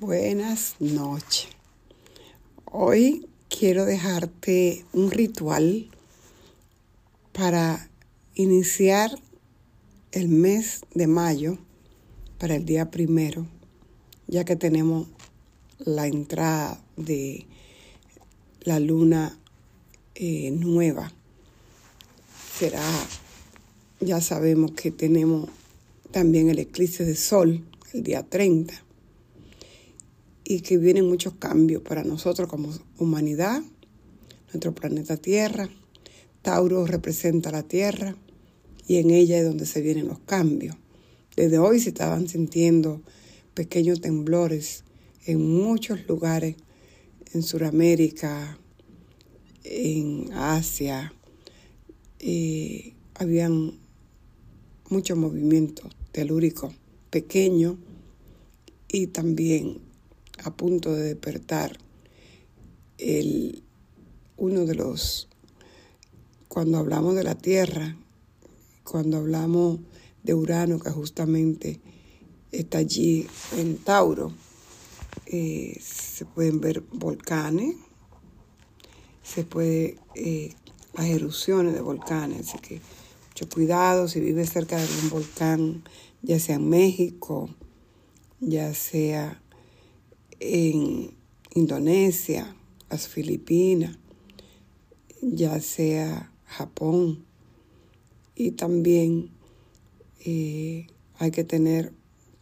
Buenas noches. Hoy quiero dejarte un ritual para iniciar el mes de mayo para el día primero, ya que tenemos la entrada de la luna eh, nueva. Será, ya sabemos que tenemos también el eclipse de sol el día 30 y que vienen muchos cambios para nosotros como humanidad, nuestro planeta Tierra. Tauro representa la Tierra y en ella es donde se vienen los cambios. Desde hoy se estaban sintiendo pequeños temblores en muchos lugares, en Sudamérica, en Asia. y habían muchos movimientos telúricos pequeños y también a punto de despertar el, uno de los, cuando hablamos de la Tierra, cuando hablamos de Urano, que justamente está allí en Tauro, eh, se pueden ver volcanes, se puede eh, las erupciones de volcanes, así que mucho cuidado si vives cerca de un volcán, ya sea en México, ya sea en Indonesia, las Filipinas, ya sea Japón. Y también eh, hay que tener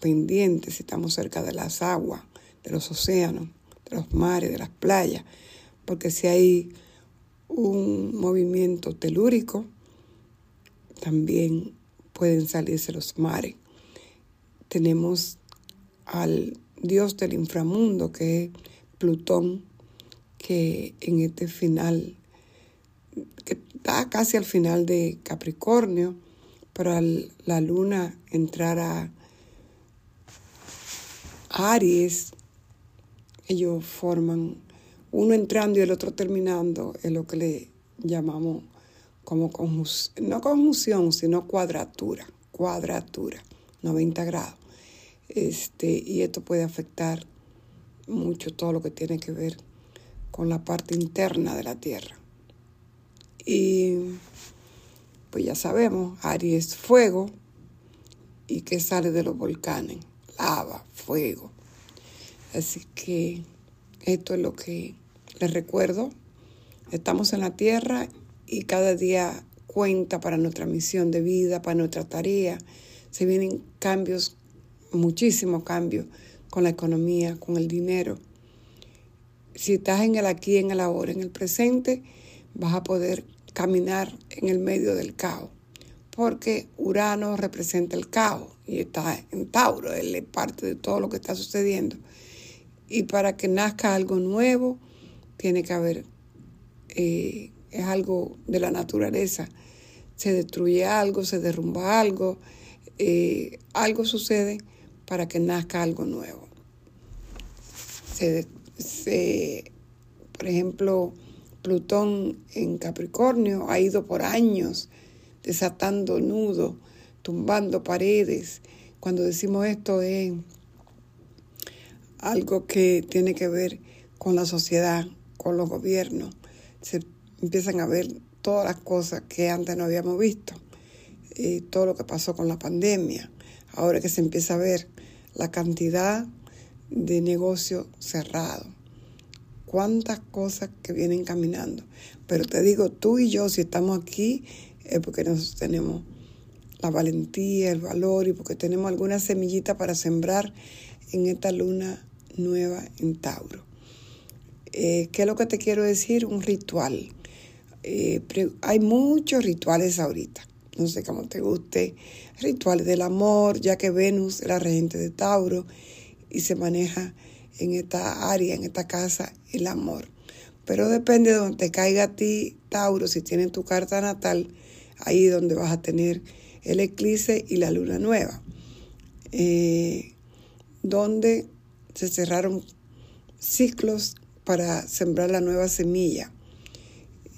pendientes si estamos cerca de las aguas, de los océanos, de los mares, de las playas, porque si hay un movimiento telúrico, también pueden salirse los mares. Tenemos al dios del inframundo, que es Plutón, que en este final, que está casi al final de Capricornio, pero al la luna entrar a Aries, ellos forman uno entrando y el otro terminando, es lo que le llamamos como conjunción, no conjunción, sino cuadratura, cuadratura, 90 grados. Este, y esto puede afectar mucho todo lo que tiene que ver con la parte interna de la Tierra. Y pues ya sabemos, Aries es fuego y que sale de los volcanes, lava, fuego. Así que esto es lo que les recuerdo. Estamos en la Tierra y cada día cuenta para nuestra misión de vida, para nuestra tarea. Se vienen cambios muchísimo cambio con la economía, con el dinero. Si estás en el aquí, en el ahora, en el presente, vas a poder caminar en el medio del caos, porque Urano representa el caos y está en Tauro, él es parte de todo lo que está sucediendo. Y para que nazca algo nuevo, tiene que haber, eh, es algo de la naturaleza. Se destruye algo, se derrumba algo, eh, algo sucede para que nazca algo nuevo. por ejemplo, Plutón en Capricornio ha ido por años desatando nudos, tumbando paredes. Cuando decimos esto es algo que tiene que ver con la sociedad, con los gobiernos. Se empiezan a ver todas las cosas que antes no habíamos visto, eh, todo lo que pasó con la pandemia, ahora que se empieza a ver la cantidad de negocio cerrado. Cuántas cosas que vienen caminando. Pero te digo, tú y yo, si estamos aquí, es porque nosotros tenemos la valentía, el valor y porque tenemos alguna semillita para sembrar en esta luna nueva en Tauro. Eh, ¿Qué es lo que te quiero decir? Un ritual. Eh, hay muchos rituales ahorita no sé cómo te guste, rituales del amor, ya que Venus es la regente de Tauro y se maneja en esta área, en esta casa, el amor. Pero depende de donde te caiga a ti, Tauro, si tienes tu carta natal, ahí donde vas a tener el eclipse y la luna nueva, eh, donde se cerraron ciclos para sembrar la nueva semilla.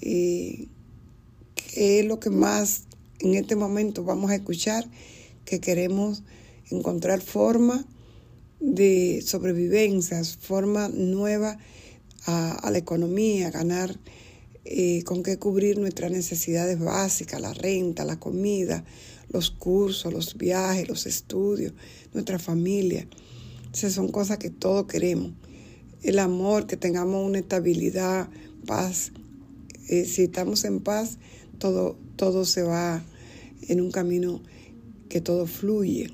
Y ¿Qué es lo que más en este momento vamos a escuchar que queremos encontrar forma de sobrevivencia, forma nueva a, la economía, ganar eh, con qué cubrir nuestras necesidades básicas, la renta, la comida, los cursos, los viajes, los estudios, nuestra familia. Esas son cosas que todos queremos. El amor, que tengamos una estabilidad, paz. Eh, si estamos en paz, todo, todo se va en un camino que todo fluye.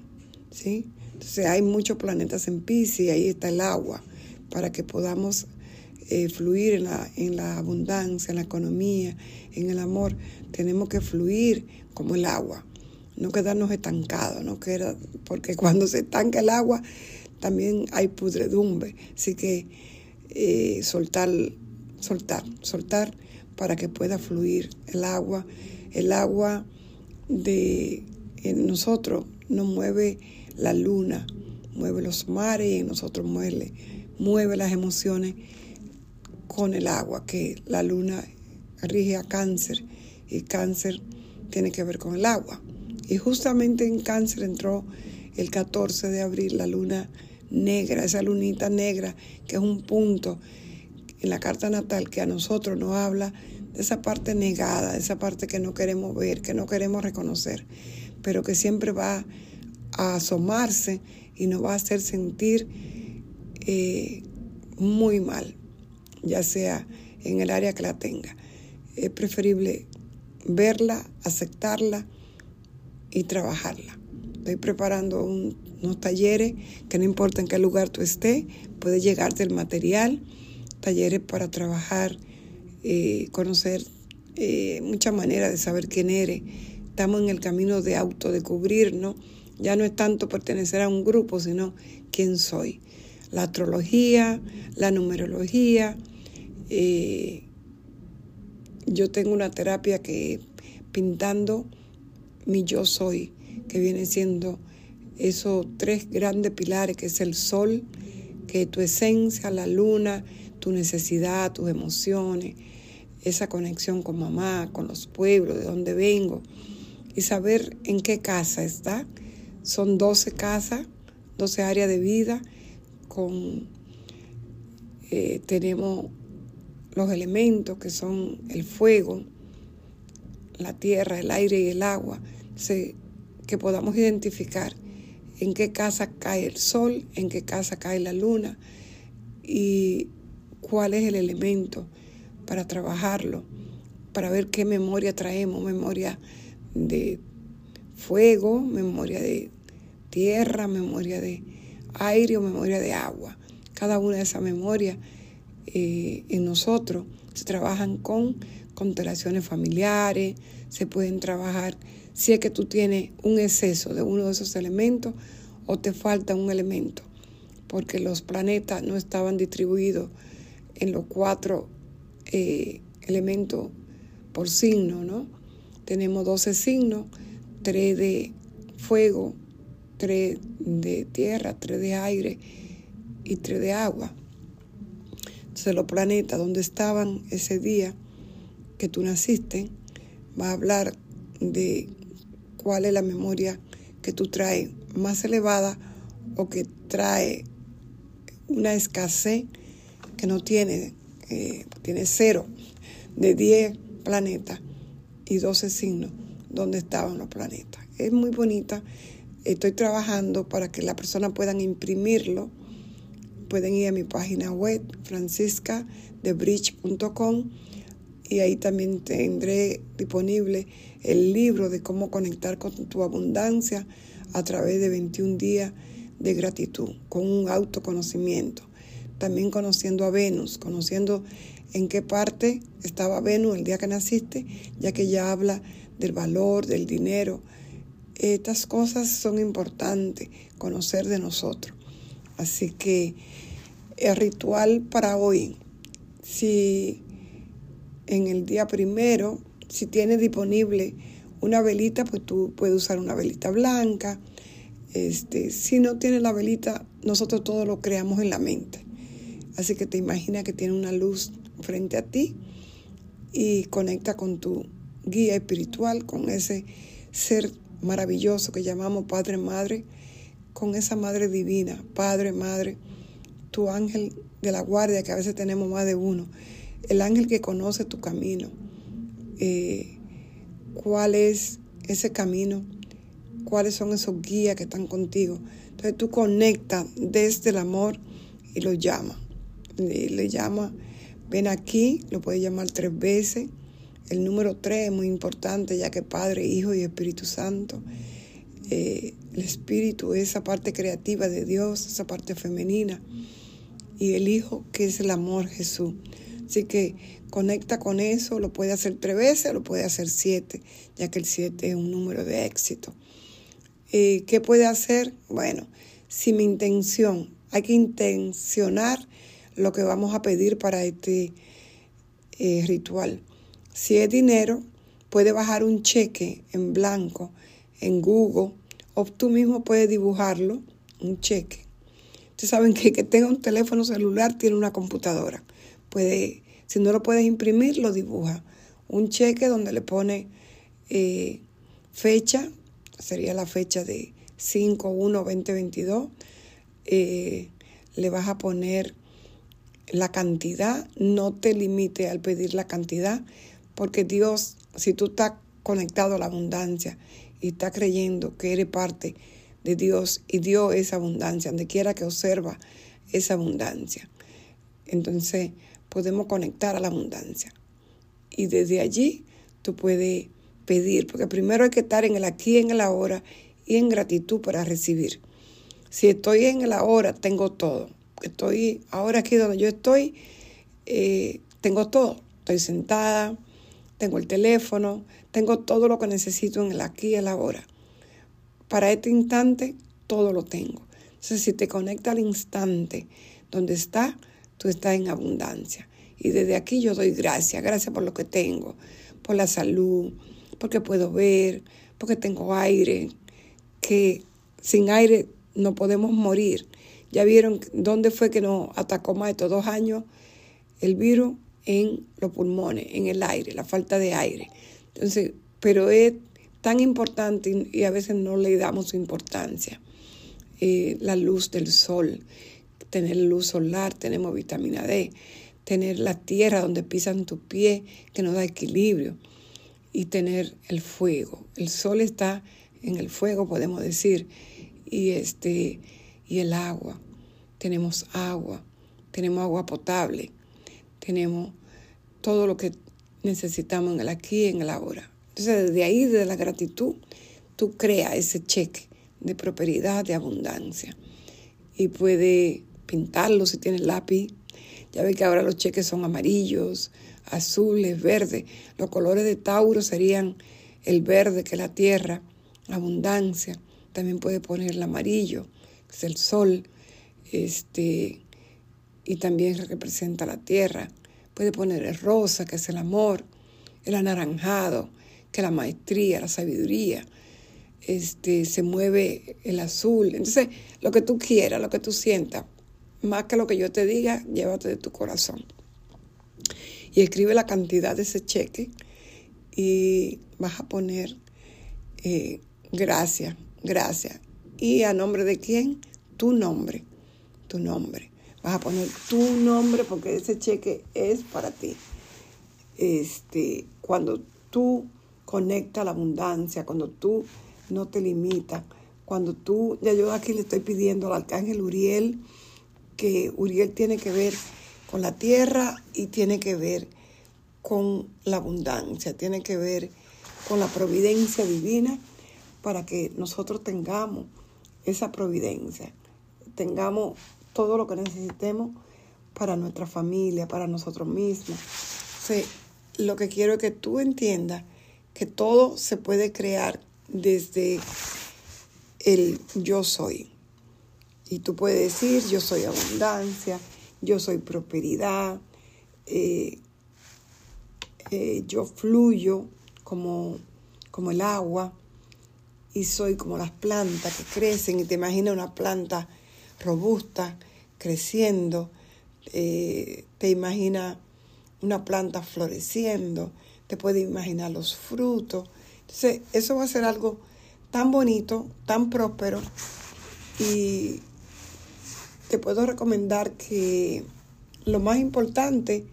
¿sí? Entonces hay muchos planetas en Pisces y ahí está el agua para que podamos eh, fluir en la, en la abundancia, en la economía, en el amor. Tenemos que fluir como el agua, no quedarnos estancados, no porque cuando se estanca el agua también hay pudredumbre. Así que eh, soltar, soltar, soltar para que pueda fluir el agua. El agua de en nosotros nos mueve la luna, mueve los mares y en nosotros mueve, mueve las emociones con el agua, que la luna rige a cáncer y cáncer tiene que ver con el agua. Y justamente en cáncer entró el 14 de abril la luna negra, esa lunita negra, que es un punto en la carta natal que a nosotros nos habla esa parte negada, esa parte que no queremos ver, que no queremos reconocer, pero que siempre va a asomarse y nos va a hacer sentir eh, muy mal, ya sea en el área que la tenga. Es preferible verla, aceptarla y trabajarla. Estoy preparando unos talleres que no importa en qué lugar tú estés, puede llegarte el material, talleres para trabajar, eh, conocer eh, muchas maneras de saber quién eres. Estamos en el camino de autodescubrirnos ya no es tanto pertenecer a un grupo, sino quién soy. La astrología, la numerología. Eh, yo tengo una terapia que pintando mi yo soy, que viene siendo esos tres grandes pilares, que es el sol, que es tu esencia, la luna, tu necesidad, tus emociones, esa conexión con mamá, con los pueblos, de donde vengo, y saber en qué casa está. Son 12 casas, 12 áreas de vida, con, eh, tenemos los elementos que son el fuego, la tierra, el aire y el agua, que podamos identificar en qué casa cae el sol, en qué casa cae la luna y cuál es el elemento para trabajarlo, para ver qué memoria traemos, memoria de fuego, memoria de tierra, memoria de aire o memoria de agua. Cada una de esas memorias eh, en nosotros se trabajan con constelaciones familiares, se pueden trabajar si es que tú tienes un exceso de uno de esos elementos o te falta un elemento, porque los planetas no estaban distribuidos en los cuatro eh, elementos por signo, ¿no? Tenemos 12 signos, tres de fuego, tres de tierra, tres de aire y tres de agua. Entonces los planetas donde estaban ese día que tú naciste, va a hablar de cuál es la memoria que tú traes más elevada o que trae una escasez que no tiene, eh, tiene cero de 10 planetas y 12 signos donde estaban los planetas. Es muy bonita Estoy trabajando para que la persona puedan imprimirlo. Pueden ir a mi página web, franciscadebridge.com, y ahí también tendré disponible el libro de cómo conectar con tu abundancia a través de 21 días de gratitud, con un autoconocimiento. También conociendo a Venus, conociendo en qué parte estaba Venus el día que naciste, ya que ya habla del valor, del dinero, estas cosas son importantes conocer de nosotros. Así que el ritual para hoy, si en el día primero, si tienes disponible una velita, pues tú puedes usar una velita blanca. Este, si no tienes la velita, nosotros todo lo creamos en la mente. Así que te imaginas que tiene una luz frente a ti y conecta con tu guía espiritual, con ese ser maravilloso que llamamos Padre Madre, con esa Madre Divina, Padre, Madre, tu ángel de la guardia, que a veces tenemos más de uno, el ángel que conoce tu camino, eh, cuál es ese camino, cuáles son esos guías que están contigo. Entonces tú conectas desde el amor y lo llamas. Le, llama, ven aquí, lo puedes llamar tres veces. El número tres es muy importante, ya que Padre, Hijo y Espíritu Santo. Eh, el Espíritu, esa parte creativa de Dios, esa parte femenina. Y el Hijo, que es el amor, Jesús. Así que conecta con eso, lo puede hacer tres veces, lo puede hacer siete, ya que el siete es un número de éxito. Eh, ¿Qué puede hacer? Bueno, si mi intención, hay que intencionar lo que vamos a pedir para este eh, ritual. Si es dinero, puede bajar un cheque en blanco en Google o tú mismo puedes dibujarlo, un cheque. Ustedes saben que que tenga un teléfono celular tiene una computadora. Puede, si no lo puedes imprimir, lo dibuja. Un cheque donde le pone eh, fecha, sería la fecha de 5-1-2022. Eh, le vas a poner la cantidad, no te limite al pedir la cantidad, porque Dios, si tú estás conectado a la abundancia y estás creyendo que eres parte de Dios y Dios es abundancia, donde quiera que observa esa abundancia. Entonces podemos conectar a la abundancia. Y desde allí tú puedes pedir, porque primero hay que estar en el aquí, en el ahora y en gratitud para recibir. Si estoy en el ahora, tengo todo. Estoy ahora aquí donde yo estoy, eh, tengo todo. Estoy sentada, tengo el teléfono, tengo todo lo que necesito en el aquí y el ahora. Para este instante, todo lo tengo. Entonces, si te conecta al instante donde está, tú estás en abundancia. Y desde aquí yo doy gracias, gracias por lo que tengo, por la salud, porque puedo ver, porque tengo aire, que sin aire no podemos morir. Ya vieron dónde fue que nos atacó más estos dos años el virus en los pulmones, en el aire, la falta de aire. Entonces, pero es tan importante y a veces no le damos importancia. Eh, la luz del sol, tener luz solar, tenemos vitamina D, tener la tierra donde pisan tus pies, que nos da equilibrio, y tener el fuego. El sol está en el fuego, podemos decir, y, este, y el agua. Tenemos agua, tenemos agua potable, tenemos todo lo que necesitamos en el aquí y en el ahora. Entonces, desde ahí, desde la gratitud, tú creas ese cheque de prosperidad, de abundancia. Y puedes pintarlo si tienes lápiz. Ya ves que ahora los cheques son amarillos, azules, verdes. Los colores de Tauro serían el verde, que es la tierra, abundancia. También puede poner el amarillo, que es el sol, este, y también representa la tierra. Puede poner el rosa, que es el amor, el anaranjado, que es la maestría, la sabiduría. Este, se mueve el azul. Entonces, lo que tú quieras, lo que tú sientas, más que lo que yo te diga, llévate de tu corazón y escribe la cantidad de ese cheque y vas a poner eh, gracias, gracias. ¿Y a nombre de quién? Tu nombre, tu nombre. Vas a poner tu nombre porque ese cheque es para ti. Este, cuando tú conectas la abundancia, cuando tú no te limitas, cuando tú, ya yo aquí le estoy pidiendo al arcángel Uriel, que Uriel tiene que ver con la tierra y tiene que ver con la abundancia, tiene que ver con la providencia divina para que nosotros tengamos esa providencia, tengamos todo lo que necesitemos para nuestra familia, para nosotros mismos. lo que quiero es que tú entiendas que todo se puede crear desde el yo soy. Y tú puedes decir, yo soy abundancia, yo soy prosperidad, eh, eh, yo fluyo como, como el agua y soy como las plantas que crecen y te imaginas una planta robusta creciendo, eh, te imaginas una planta floreciendo, te puedes imaginar los frutos. Entonces, eso va a ser algo tan bonito, tan próspero, Y te puedo recomendar que lo más importante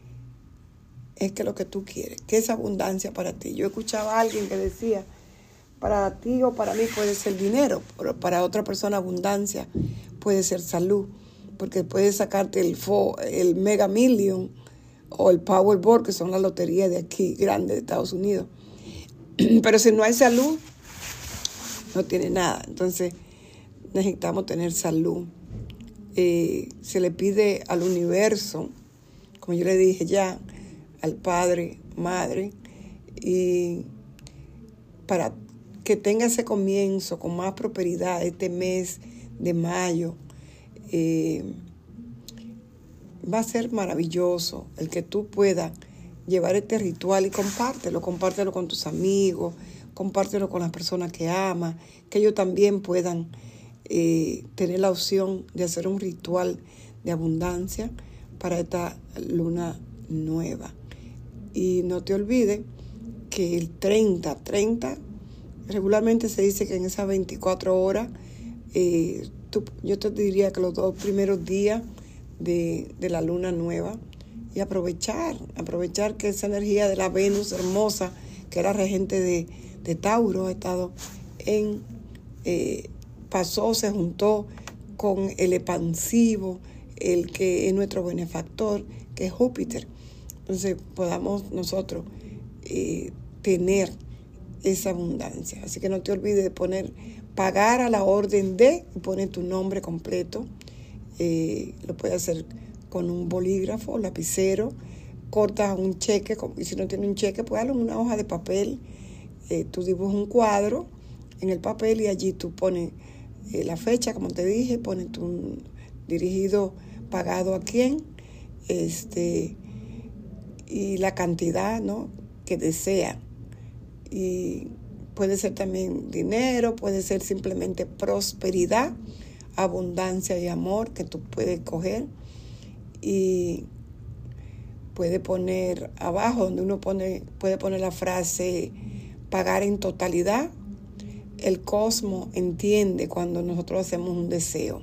es que lo que tú quieres, que es abundancia para ti. Yo escuchaba a alguien que decía, para ti o para mí puede ser dinero, pero para otra persona abundancia puede ser salud, porque puedes sacarte el, el Mega Million o el Powerball, que son las loterías de aquí, grandes de Estados Unidos. Pero si no hay salud, no tiene nada. Entonces necesitamos tener salud. Eh, se le pide al universo, como yo le dije ya, al Padre, Madre, y para que tenga ese comienzo con más prosperidad este mes de mayo. Eh, va a ser maravilloso el que tú puedas llevar este ritual y compártelo, compártelo con tus amigos, compártelo con las personas que amas, que ellos también puedan eh, tener la opción de hacer un ritual de abundancia para esta luna nueva. Y no te olvides que el 30, 30, regularmente se dice que en esas 24 horas, eh, yo te diría que los dos primeros días de, la luna nueva, y aprovechar, aprovechar que esa energía de la Venus hermosa, que era regente de, Tauro, ha estado en, eh, pasó, se juntó con el expansivo, el que es nuestro benefactor, que es Júpiter. Entonces podamos nosotros eh, tener esa abundancia. Así que no te olvides de poner, pagar a la orden de, y poner tu nombre completo. Eh, lo puedes hacer con un bolígrafo, lapicero, cortas un cheque, y si no tienes un cheque, pues en una hoja de papel. Eh, tú dibujas un cuadro en el papel y allí tú pones la fecha, como te dije, pones tu dirigido, pagado a quién, este, y la cantidad ¿no? que desea. Y puede ser también dinero, puede ser simplemente prosperidad, abundancia y amor que tú puedes coger. Y puede poner abajo, donde uno pone, puede poner la frase pagar en totalidad. El cosmos entiende cuando nosotros hacemos un deseo.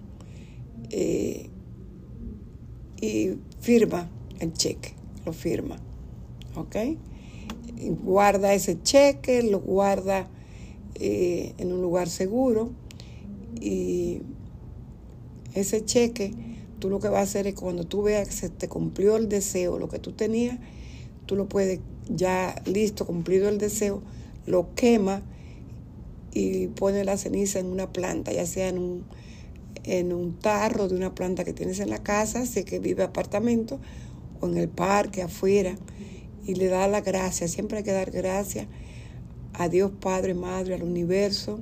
Eh, y firma el cheque lo firma. ¿Ok? Guarda ese cheque, lo guarda eh, en un lugar seguro y ese cheque tú lo que vas a hacer es cuando tú veas que se te cumplió el deseo, lo que tú tenías, tú lo puedes ya listo, cumplido el deseo, lo quema y pone la ceniza en una planta, ya sea en un, en un tarro de una planta que tienes en la casa, sé que vive apartamento, o en el parque, afuera, y le da la gracia, siempre hay que dar gracias a Dios Padre, Madre, al universo,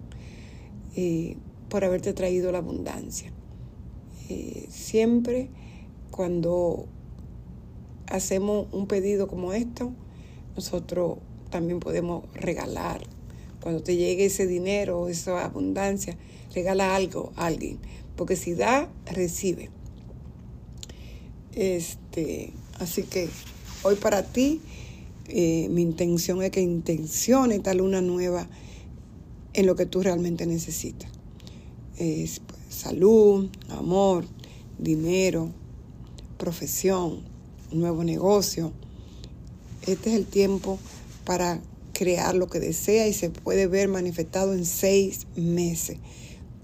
eh, por haberte traído la abundancia. Eh, siempre cuando hacemos un pedido como esto, nosotros también podemos regalar. Cuando te llegue ese dinero, esa abundancia, regala algo a alguien. Porque si da, recibe. Este, Así que hoy para ti, eh, mi intención es que intencione esta luna nueva en lo que tú realmente necesitas. Es pues, salud, amor, dinero, profesión, nuevo negocio. Este es el tiempo para crear lo que desea y se puede ver manifestado en seis meses.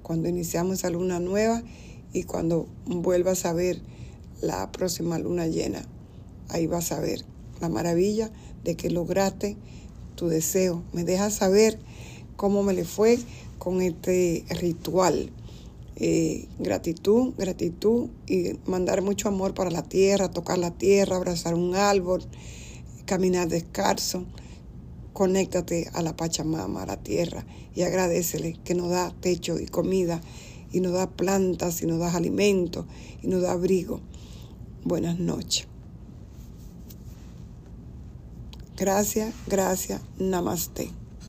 Cuando iniciamos esa luna nueva y cuando vuelvas a ver la próxima luna llena ahí vas a ver la maravilla de que lograste tu deseo. Me dejas saber cómo me le fue con este ritual. Eh, gratitud, gratitud y mandar mucho amor para la tierra, tocar la tierra, abrazar un árbol, caminar descalzo. Conéctate a la Pachamama, a la tierra, y agradecele que nos da techo y comida, y nos da plantas, y nos da alimento, y nos da abrigo. Buenas noches. Gracias, gracias, namaste.